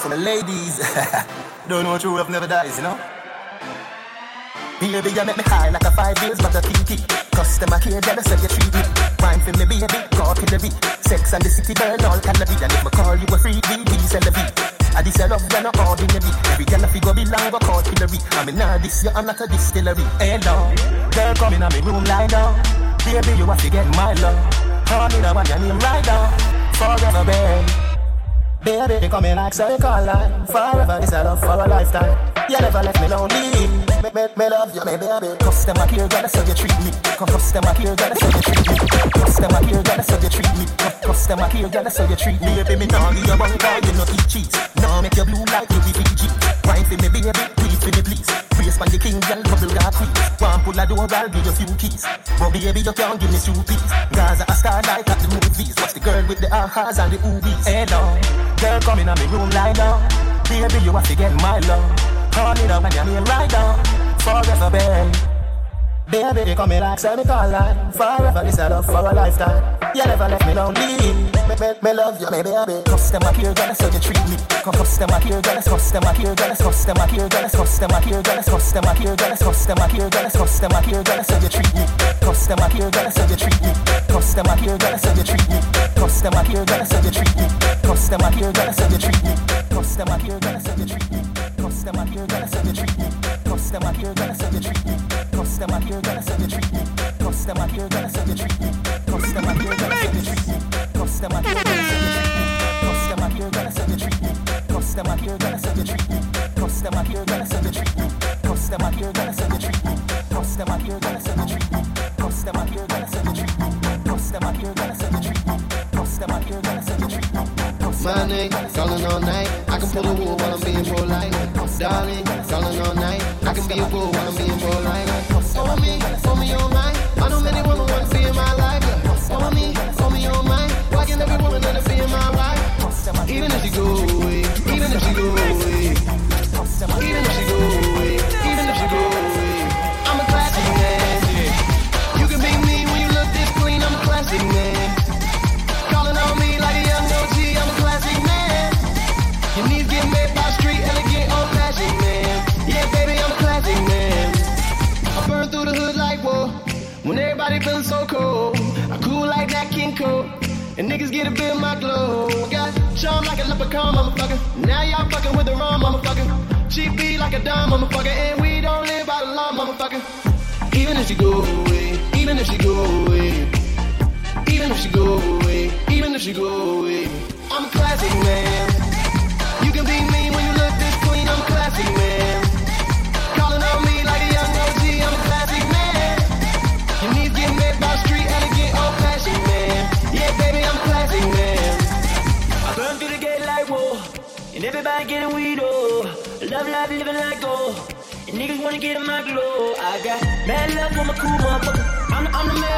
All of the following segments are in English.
For the ladies, don't know true love never dies, you know. Baby, you make me high like a five years, but a kinky. Customer care, jealous how you treat me. Wine for me, baby, go to the beat. Sex and the city burn all cannabis. And if me call you a freak, we sell the beat. I this a love, you're not ordinary. Every girl if you go belong, go call Hillary. I mean, nah, this you, I'm not a distillery. Hey, love, girl, come in my room, lie down. Baby, you have to get my love. Honey, I want your name right down. Forever, babe. Baby, you come in like circle line. Forever, this a love for a lifetime. You never left me lonely. Me, me, me love you, me baby. Customer care, that's how you treat me. Customer care, that's how you treat me. Customer care, that's how you treat me. Customer care, that's how you treat me. Baby, me nah you one call, you no eat cheese? Nah make you blue like you be Fiji Wine for me, baby, please for me, please Brace for the king, girl, bubble got quick One pull a door, I'll give you few keys But baby, you can't give me two peas Gaza a star like at the movies Watch the girl with the ahas and the oobies Hey, no Girl, come in my room, lie down. Baby, you have to get my love. Call me down when your name right down. Forever, babe. Baby, you come in like semi-colon Forever, this I love for a lifetime You never left me lonely Me, me, me love you, me baby Customer care, girl, that's how you treat me Customer care, girl, that's customer care, girl, that's customer care, girl, that's customer care, girl, that's customer care, girl, that's customer care, girl, that's customer care, girl, that's how you treat me Customer care, girl, that's how you treat me Customer care, girl, that's how you treat me Customer care, girl, that's how you treat me Customer care, girl, that's how you treat me Customer care, girl, that's how you treat me Customer care, girl, that's how you treat me Customer care, girl, that's how you treat me Customer care, girl, that's how you treat me. Customer care, girl, that's how you treat me. Customer care, girl, that's how you treat me. Customer care, girl, that's how you treat me. Customer care, girl, that's how you treat me. Customer care, girl, that's how you treat me. Customer care, girl, that's how you treat me. Customer care, girl, that's how you treat me. Customer care, girl, that's how you treat me. Customer care, girl, that's how you treat me. Customer care, girl, that's how you treat me. My nigga, calling all night. I can pull the wool while I'm being polite. Darling, calling all night. I can be a bull while I'm being polite. For me, for me on mine. I know many women want to be in my life. For me, for me on mine. Why can't every woman let be in my life? Even if she go away, even if she go away, even if she go away, niggas get a bit of my glow. Got charm like a leprechaun, motherfucker. Now y'all fucking with the wrong motherfucker. Cheap beat like a dime, motherfucker. And we don't live by the law, motherfucker. Even if she go away, even if she go away. Even if she go away, even if she go away. I'm a classic man. Everybody getting weed oh. Love life, living like gold. And niggas wanna get in my glow. I got mad love for my cool motherfucker. I'm I'm the man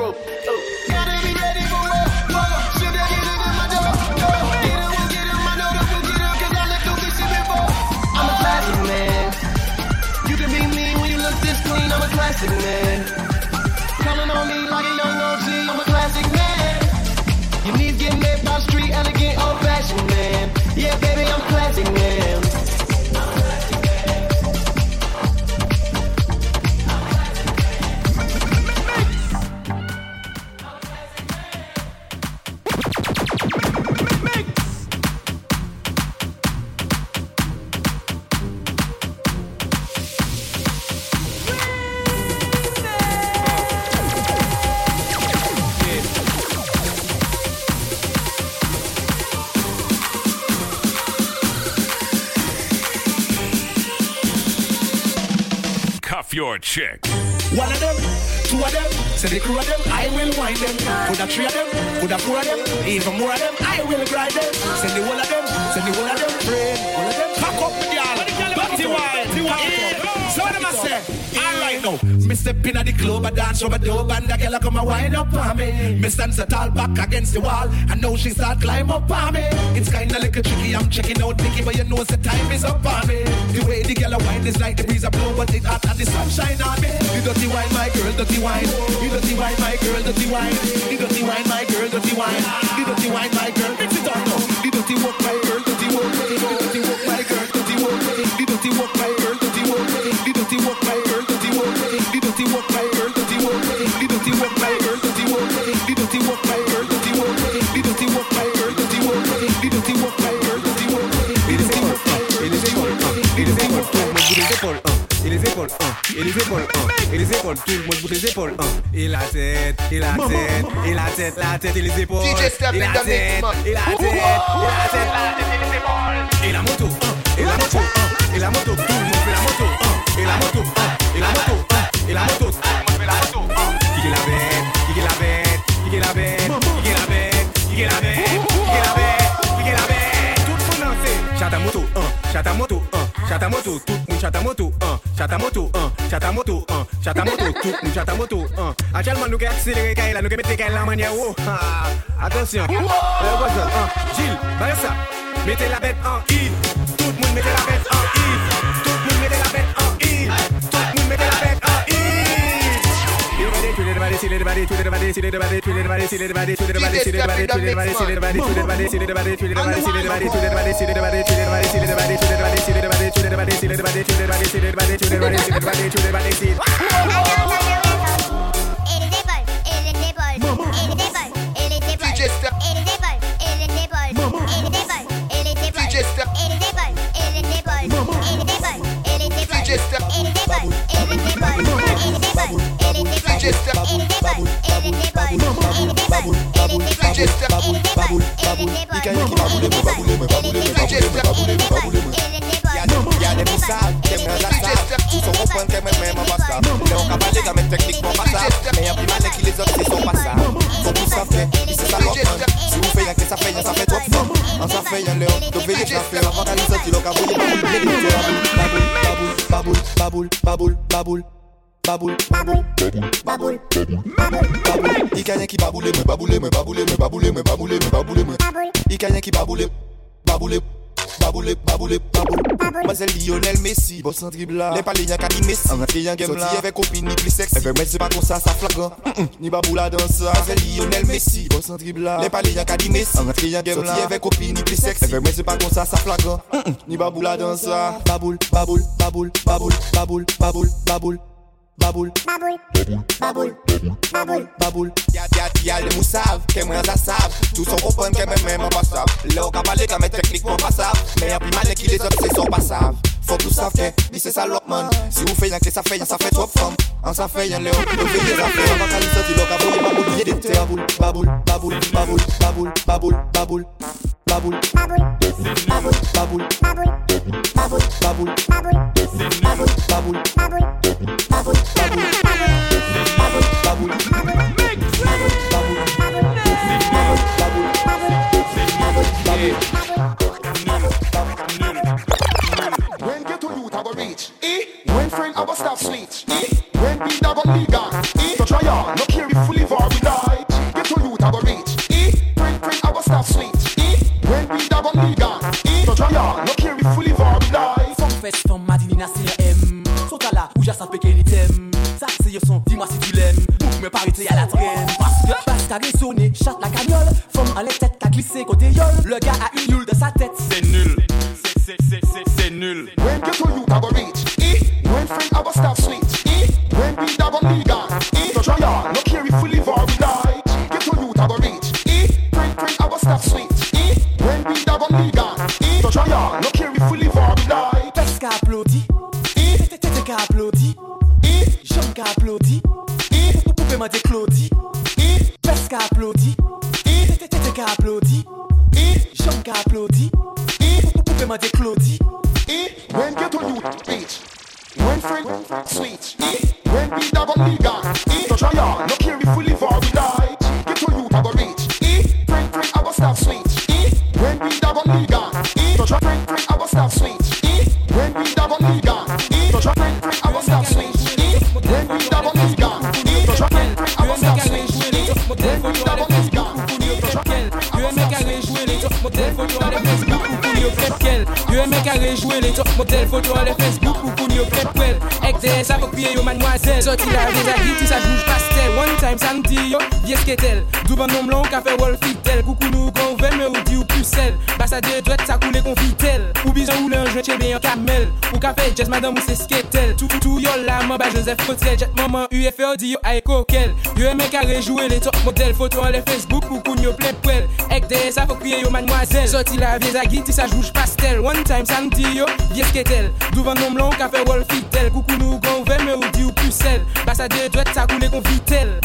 a off your chick. One of them, two of them, say the crew of them, I will wind them. Put a three of them, put a four of them, even more of them, I will grind them. Send the whole of them, send the whole of them, friend, all of them, pack up the y'all. Dirty wine, so what am I say? Alright now, me step in at the club, I dance a dub, and the girl come and wind up on me. Me stand so tall back against the wall, I know she start climb up on me. It's kinda like a tricky, I'm checking out Nicky, but you know the time is up on me. The way the girl a wine is like the breeze a blow, but it hot and the sunshine on me. You dirty wine, my girl, dirty wine. You dirty wine, my girl, dirty wine. You dirty wine, my girl, dirty wine. You dirty wine, my girl, mix it up now. Les épaules, un, et les épaules, tout. Le monde bouge les épaules, un, et la tête, et la tête, et la tête, la tête et les épaules, et la tête, et la tête, et la tête, la tête. Et les épaules, et la moto, un, et la moto, un, et la moto, tout le monde fait la moto, un, et la moto, un, et la moto, un, et la moto, tout le monde fait la moto, un, qui est la bête, qui est la bête, qui est la bête, qui est la bête, qui est la bête, qui est la bête, qui est la bête, tout le monde danser, chata moto, un, chata moto, un, chata moto, tout le monde chata moto, chata moto, un, chata moto, un, chata moto, tout le monde chata moto, un. Actuellement nous qui accélérer kaila, nous mettre kaila en manière oh, ah, attention, euh, quoi ça, un, Gilles, ça, mettez la bête en I, tout le monde mettez la bête en I, DJ Step, DJ registre baboule baboule baboule baboule baboule baboule registre baboule baboule baboule ikanye ki baboule mo baboule mo baboule mo baboule mo baboule mo Y'a des moussades, des mains à Tous sont reprendre tes mêmes en basta Mais on cabale les gamins techniquement pas ça. Mais Baboule, baboule, baboule, baboule, baboule, baboule, baboule baboule, baboule Il y a rien qui baboule, mais baboule, mais baboule, mais baboule, mais baboule, mais baboule, mais Il y a rien qui baboule, baboule Baboule, baboule, baboule. Moi c'est Lionel Messi, boss en dribble là. Les palais y'a qu'à Messi. En rentré y'a game là. avec copine ni plus sexy. Elle veut mettre c'est pas comme ça, ça flagrant. Ni baboule là dans ça. C'est Lionel Messi, boss en dribble là. Les palais y'a qu'à Messi. En rentré y'a game là. avec copine ni plus sexy. Elle veut mettre c'est pas comme ça, ça flagrant. Ni baboule là dans ça. Baboule, baboule, baboule, baboule, baboule, baboule, Baboul, baboul, baboul, baboul, baboul. Ya, ya, ya, le moussav, ke mwen za sav Tou son kompon ke mwen mwen mwen pasav Le ou ka pale ka mwen teknik mwen pasav Me api male ki les obse son pasav fò tou sa fè, ni se salop man Si ou fè yon kè sa fè, yon sa fè trop fòm An sa fè yon lè ou, nou fè yon sa fè An va kalin soti lò ka bouye baboul Yè de te aboul, baboul, baboul, baboul, baboul, baboul, baboul Baboul, baboul, baboul, baboul, baboul, baboul, baboul, baboul, baboul, baboul, baboul, baboul, baboul, baboul Baboul, baboul, baboul, baboul, baboul, baboul friend, go stop sleep. When we I go legal. Eh? So try on, no care if we live or we die. Get to youth, I go reach. Eh? Friend, friend, go stop sleep. When we I go legal. Eh? So try on, no care if we live or we die. Femme fesse, femme madini na c'est M Sauta là où j'ai sa péqué l'item Ça c'est yo son, dis-moi si tu l'aimes Bouk me parité à la traîne Parce que Basse carré Yo mè ka rejouè le top model Foto an le Facebook pou koun yo pet pwel Ek de sa pou kriye yo manwazel Soti la rezagi ti sa jouj pastel One time sa mdi yo, yes ketel Douban nom lon ka fe wol fitel Koukou nou konvel me ou di ou ou sel Basadye dwet sa koule kon fitel Ou bizan ou lanjwen chebe yon kamel Ou kafe jes madam ou se sketel Toutou yo la man ba Joseph Kotel Jet maman UFO di yo ae kokel Yo eme kare jowe le top model Foto an le Facebook pou koun yo plen prel Ek deye sa fok kriye yo manwazel Soti la vie zagi ti sa jouj pastel One time san di yo vie sketel Douvan nom lan ou kafe wol fitel Koukou nou gon ouve me ou di ou pusel Basadye dwet sa koule kon fitel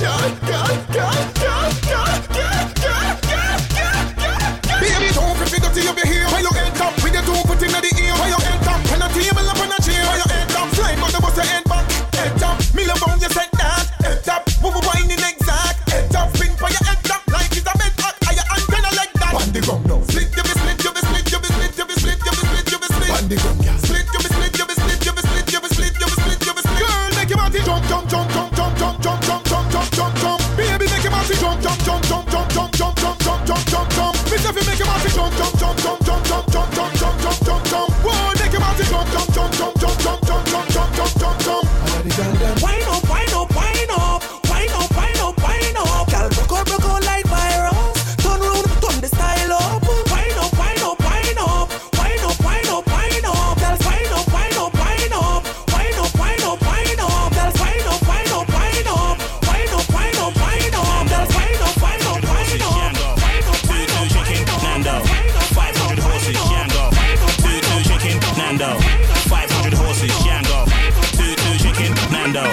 God, God, God. Nando. 500 horses, Django. Two, two chicken, Nando.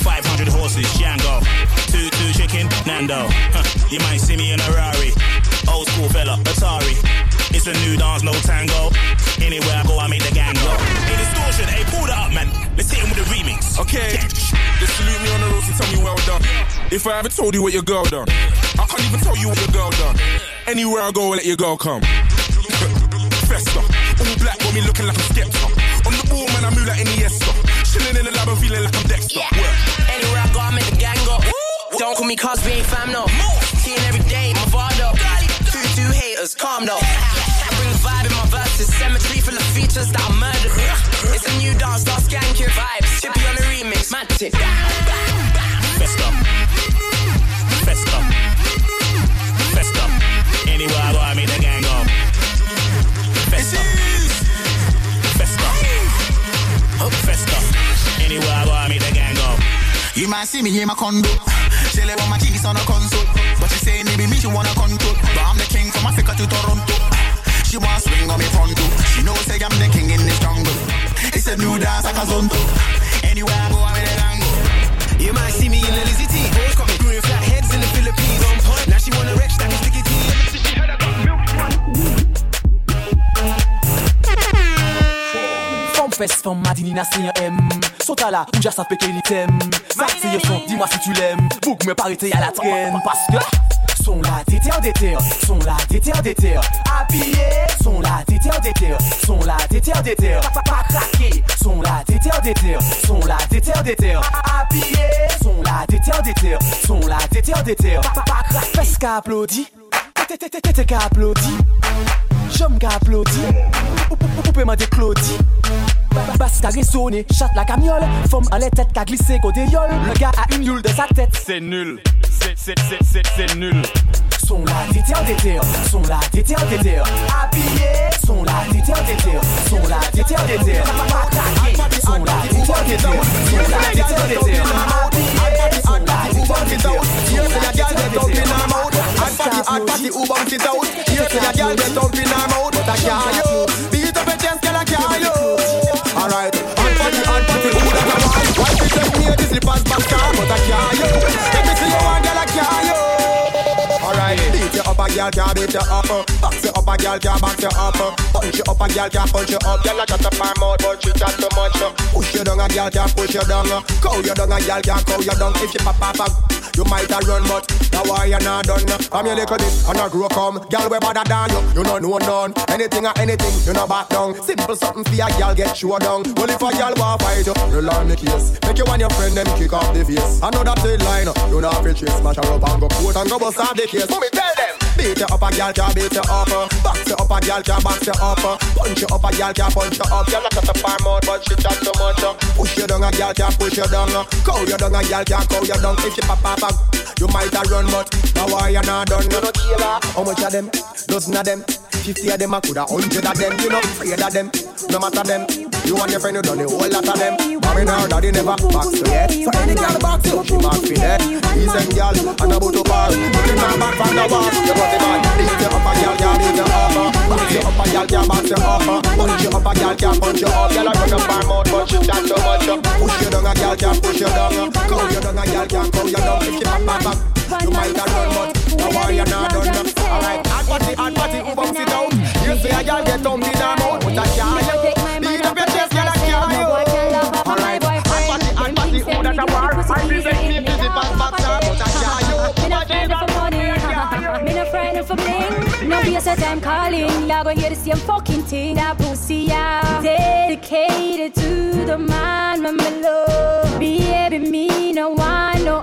500 horses, Django. Two, two chicken, Nando. Huh. You might see me in a Rari. Old school fella, Atari. It's a new dance, no tango. Anywhere I go, I make the gang go. Hey, distortion, hey, pull that up, man. Let's hit him with a remix. Okay. They salute me on the road and tell me well done. If I ever told you what your girl done, I can't even tell you what your girl done. Anywhere I go, I let your girl come. Festa, all got me looking like a skeptic. On the ball, man, I move like Iniesta. Chilling in the lab, I'm feeling like I'm Dexter. Work. Anywhere I go, I make the gang go. Don't call me we ain't fam, no. Seeing every day, my Vado. Two, two haters, calm though. I bring the vibe in my verses. Cemetery full of features that I murdered. It's a new dance, start skanking vibes. Chippy on the remix, mad tip. Festa. Festa. Might see me in my condo. She lay my keys on a console. But she say maybe me she wanna control. But I'm the king from Africa to Toronto. She wanna swing on me front too. She know say I'm the king in this jungle. It's a new dance like a zonto. Fesse, femme madini na signe M. Sota la, ou ja sa peke ni tem Sa yo son, dis-moi si tu l'aimes. Bouk me parite à la traîne. Parce que Son la déter déter Son la déter déter Habillé Son la déter déter Son la déter déter Pas craqué. Son la déter déter Son la déter déter Habillé Son la déter déter Son la déter déter Pas craqué. Fesse qu'a applaudi Tete ka aplodi Jom ka aplodi Oupe man de klodi Bas ka chat la kamyol Fom an le ka glise kote yol Le ga a un youl de sa tete Se nul, se, se, se, se, se nul Son la tete an tete Son la tete an tete Apiye Son la tete an tete Son la tete an tete Son la Hot party, who bounce it out? Here say a girl get up in her mouth But I can't you Beat up a chest, girl, I can't you Alright, hot party, hot party, who that a want? Why she take me the slippers back down But I can't you Let me see you one, girl, I can't you Alright, beat you up, a girl can't beat you uh, up uh, you uh. Up, a girl can't box you up Punch you up, a girl can't punch you up Girl, I shut up her mouth, but she chat too much uh. Push you down, a girl can't push you down uh. Cow you down, a girl can't cow you down If she pop a you might a run, but now why you not done? Uh? I'm your little this and I grow come. Um, girl, we better than you. You know no none. Anything or anything, you know back down. Simple something for a girl get you down. Well, if a girl want fight you, you learn the case. Make you and your friend them kick off the face. I know line. You know if you chase, smash her up and go court and go bust off the case. Mommy, tell them. Beat you up, a girl can beat you up. Box you up, a girl can box you up. Punch you up, a girl can punch you up. Girl, not shut up her mouth, but she chat too much. Push you down, a girl can push you down. Cow you down, a girl can cow you down. If she pop up, you might a run, but now why you not done? You know, killer. How much of them? Dozen of them. Fifty of them, I coulda hundred of them. You know, afraid of them. No matter them. You and your friend, you done a whole lot of them. Mommy now, daddy never box you yet. So any girl box you, she box me dead. Decent girl, and about to bar. Put it down back from the bar. You got the man. Beat you up, a girl can't beat you up. Box you up, a girl can't box you up. Punch you up, a girl can't punch you up. Girl, I run up her mouth, but she chat too much. Push you down, a girl can't push you down. Cow you down, a girl can't cow you down. If you pop back back, you might have run, but now why you not done? Alright, hot party, hot party, who it out? You say a girl get in her mouth, but I can't you. Beat up your chest, girl, I can't you. Alright, hot party, hot party, who that a war? I present me boxer, but I can't you. Me not frightened for money, me not frightened for bling. No be a set I'm calling, y'all gon' hear the same fucking thing. That pussy, yeah, dedicated to the man, my love. Baby, me no one, no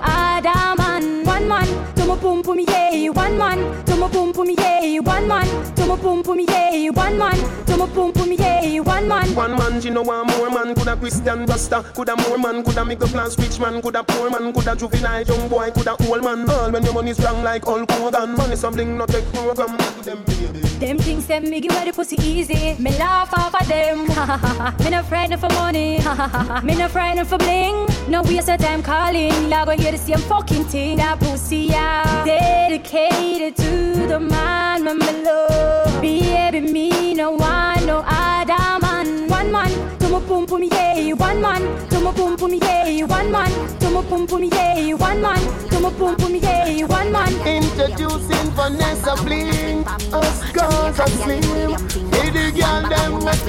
pum pum, yeah. One man, to my pum pum, yeah. One man, to my pum pum, yeah. One man, to my pum pum, yeah. One man. One man, she know one more man, coulda Christian Rasta, coulda more man, coulda middle class rich man, coulda poor man, coulda juvenile young boy, coulda old man. All when your money strong like Hulk Hogan, money something not take program. Them baby. Them things them me give away the pussy easy. Me laugh off of them. me not frightened for money. me not frightened for bling. No waste of time calling. Y'all gon' hear the same fucking thing. That pussy yeah. Dedicated to the man, my love. Baby, me no one, no other man. One man, to my pum pum yeah. One man, to my pum pum yeah. One man, to my pum pum yeah. One man, to my pum pum yeah. One man. Introducing Vanessa bling, us girls are slim. Hey, the girl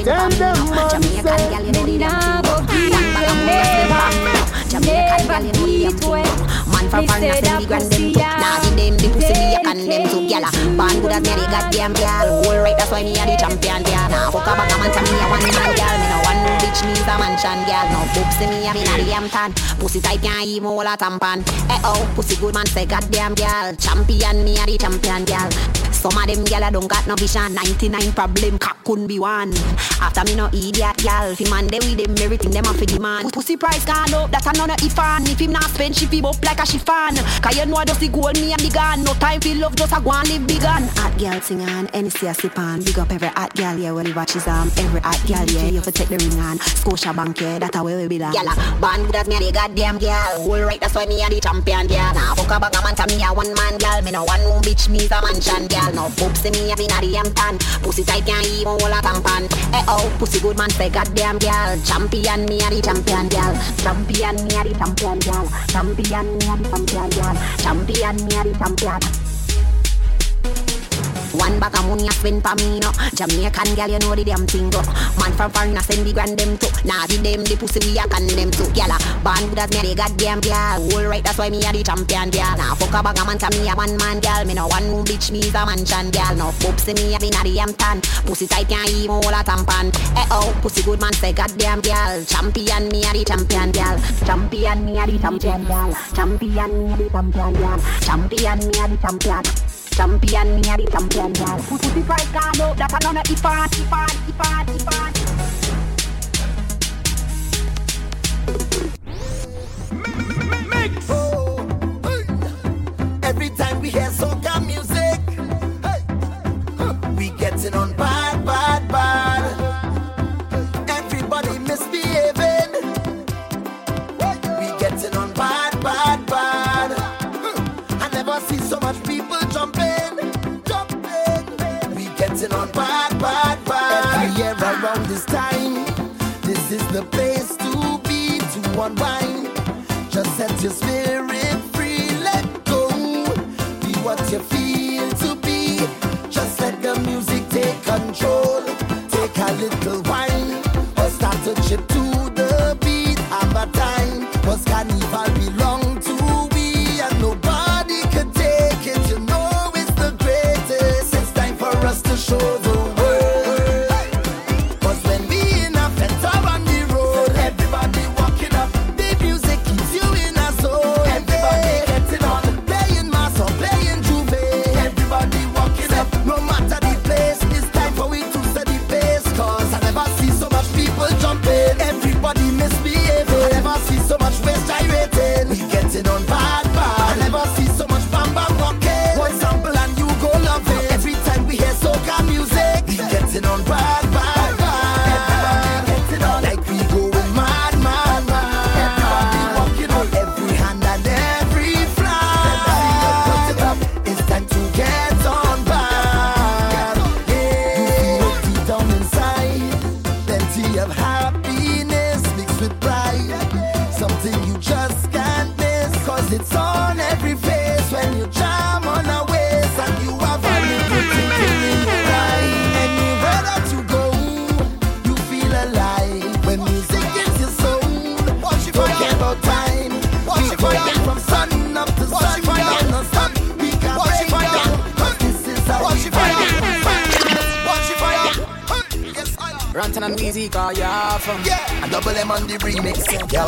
them tell them man say, Me nah go Jamaican gal him only Man from foreign send the grand them took Nah give them the pussy me up and them two gyal. Born good as Mary goddamn gal All right, that's why me a the champion gal Nah fuck a bag of man so me a one man gal Me no one bitch is a mansion gyal. No boobs to me a me na the Hampton. Pussy tight can't even hold a tampon. Eh oh pussy good man say goddamn gyal. Champion me a the champion gyal. Some of them gyal a don't got no vision. 99 problem cock couldn't be one. After me no idiot gyal. Fi man they with them everything them a fi demand. Pussy price gone up that a none if fan. If him not spend she fi up like a chiffon. Cause you know just the gold me and the gun. No time for love just a go and live big on. Hot girl sing on, NC a sip on. Big up every hot girl yeah when he watches um every hot girl yeah you fi take the ring on. Scotia Bank yeah that a where we belong. Gyal a born good as me a the goddamn girl. Whole right that's why me a the champion girl. Nah fuck a bag a man to me a one man girl. Me no one room bitch me a mansion girl. No boobs me a be na the Hampton. Pussy tight can't even hold a tampon. Eh oh pussy good man say goddamn girl. Champion me a the champion girl. Champion me a the champion girl. Champion me a the champion girl. Champion me a the champion. One bag of money I spend for me no. Jamaican girl you know the damn thing go Man from foreign I send the grand them too Nah the them the pussy we a condemn too Gyal born good as me a the goddamn girl Whole right that's why me a the champion girl Nah fuck a bag of man to me a one man girl Me no one who bitch me is a mansion girl No to me a be na the Hampton. Pussy tight can't even hold a tampon Eh oh pussy good man say goddamn girl Champion me a the champion girl Champion me a the champion girl Champion me a the champion girl Champion me a the champion Champion, me a the champion, yeah. Pussy pride, God, no, that's another ifan, ifan, ifan, ifan. The place to be to unwind. Just set your spirit Ranton and Weezy call ya from Yeah, a double M on the remix. Yo,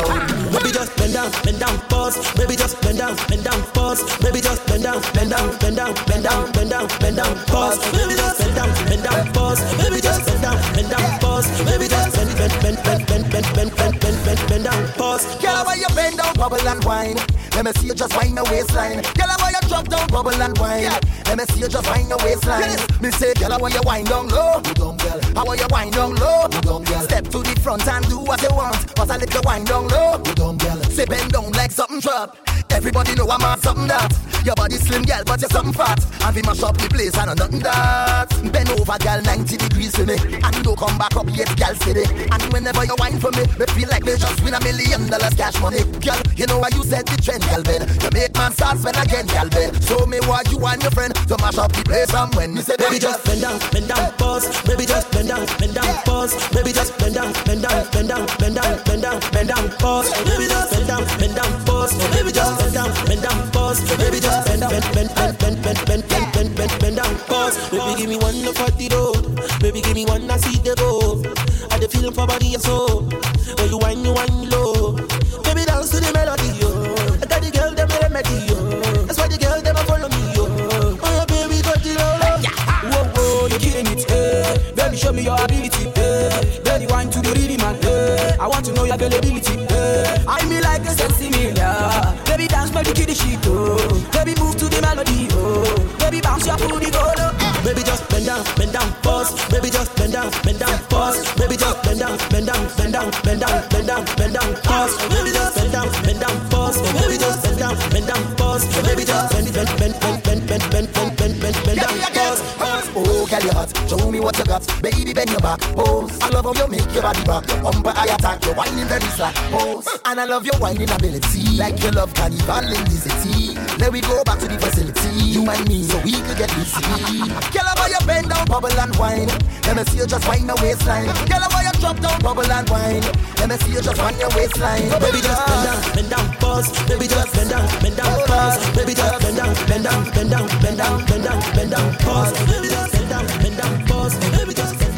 Baby just bend down, bend down, pause. Baby just bend down, bend down, pause. Baby just bend down, bend down, bend down, bend down, bend down, bend down, pause. Baby just bend down, bend down, pause. Baby just bend down, bend down, pause. Baby just bend, bend, bend, bend, bend, bend, bend, bend, bend, bend, bend down, pause. Girl, why you bend down, bubble and wine? Let me see you just wind the waistline. Girl, why you drop down, bubble and wine? Let me see you just wind the waistline. Me say, girl, why you wind down low? You dumb girl. How are you wind down low? You dumb girl. Step to the front and do what you want. But a little wind down low. You dumb girl. Say bend down like something drop. Everybody know I'm on something that. Your body slim, girl, but you're something fat. And we mash up the place, I know nothing that. Bend over, girl, 90 degrees for me. And don't come back up yet, girl, steady. And whenever you whine for me, me feel like me just win a million dollars cash money. Girl, you know why you said the trend, girl, Ben. You make man start spend again, girl, Ben. Show me why you and your friend to mash up the place from when me say, Baby, just bend down, bend down, pause. Baby, just bend down, bend down, pause. Baby, just bend down, bend down, bend down, bend down, bend down, bend down, pause. Baby, just bend down, bend down, pause. Baby, just bend down, bend down, pause. Baby, just bend bend, bend, bend, bend, bend, bend, bend, bend, bend, bend down, pause. Baby, give me one for the road. Baby, give me one I see the go. I feeling for body and soul. Oh, girl, you hot. Show me what you got. Baby, bend your back. Pose. I love how you make your body back. Your bumper, I attack. You're whining very slack. Pose. And I love your whining ability. Like you love carnival in the city. Let we go back to the facility. You and me, so we could get busy. Girl, how you bend down, bubble and wine. Let me see you just wind the waistline. Girl, how you drop down, bubble and wine. Let me see you just wind your waistline. Baby, just bend down, bend down, pause. Baby, just bend down, bend down, pause. Baby, just bend down, bend down, bend down, bend down, bend down, bend down, pause. Baby, just and I'm boss. Because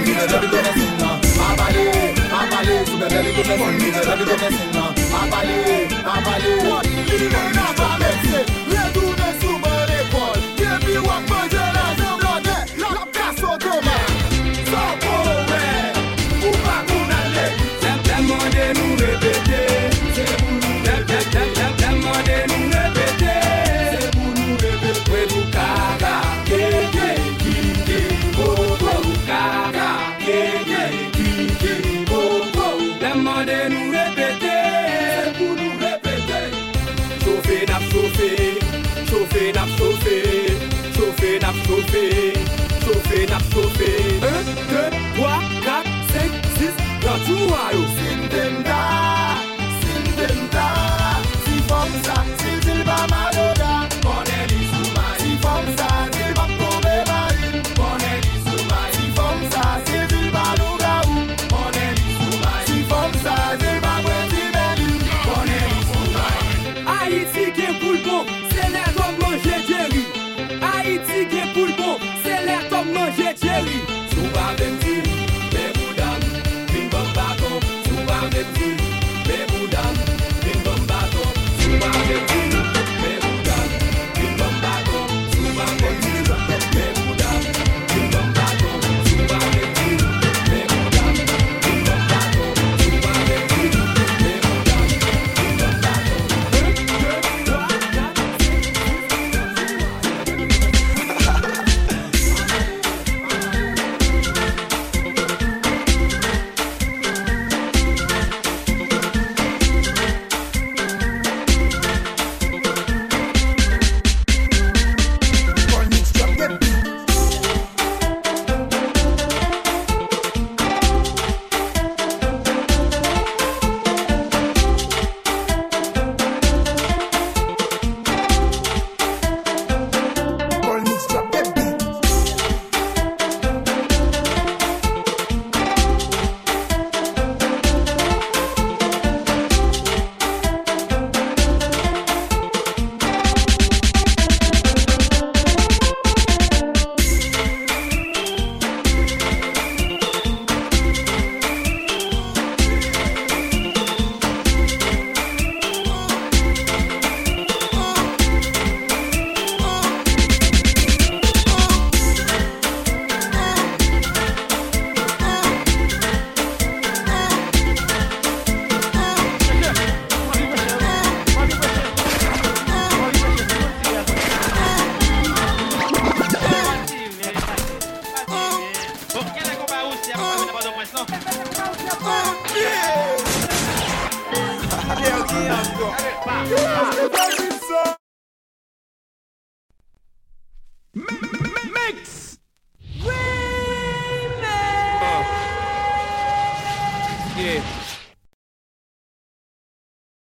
Mwen mwen mwen mwen mwen mwen mwen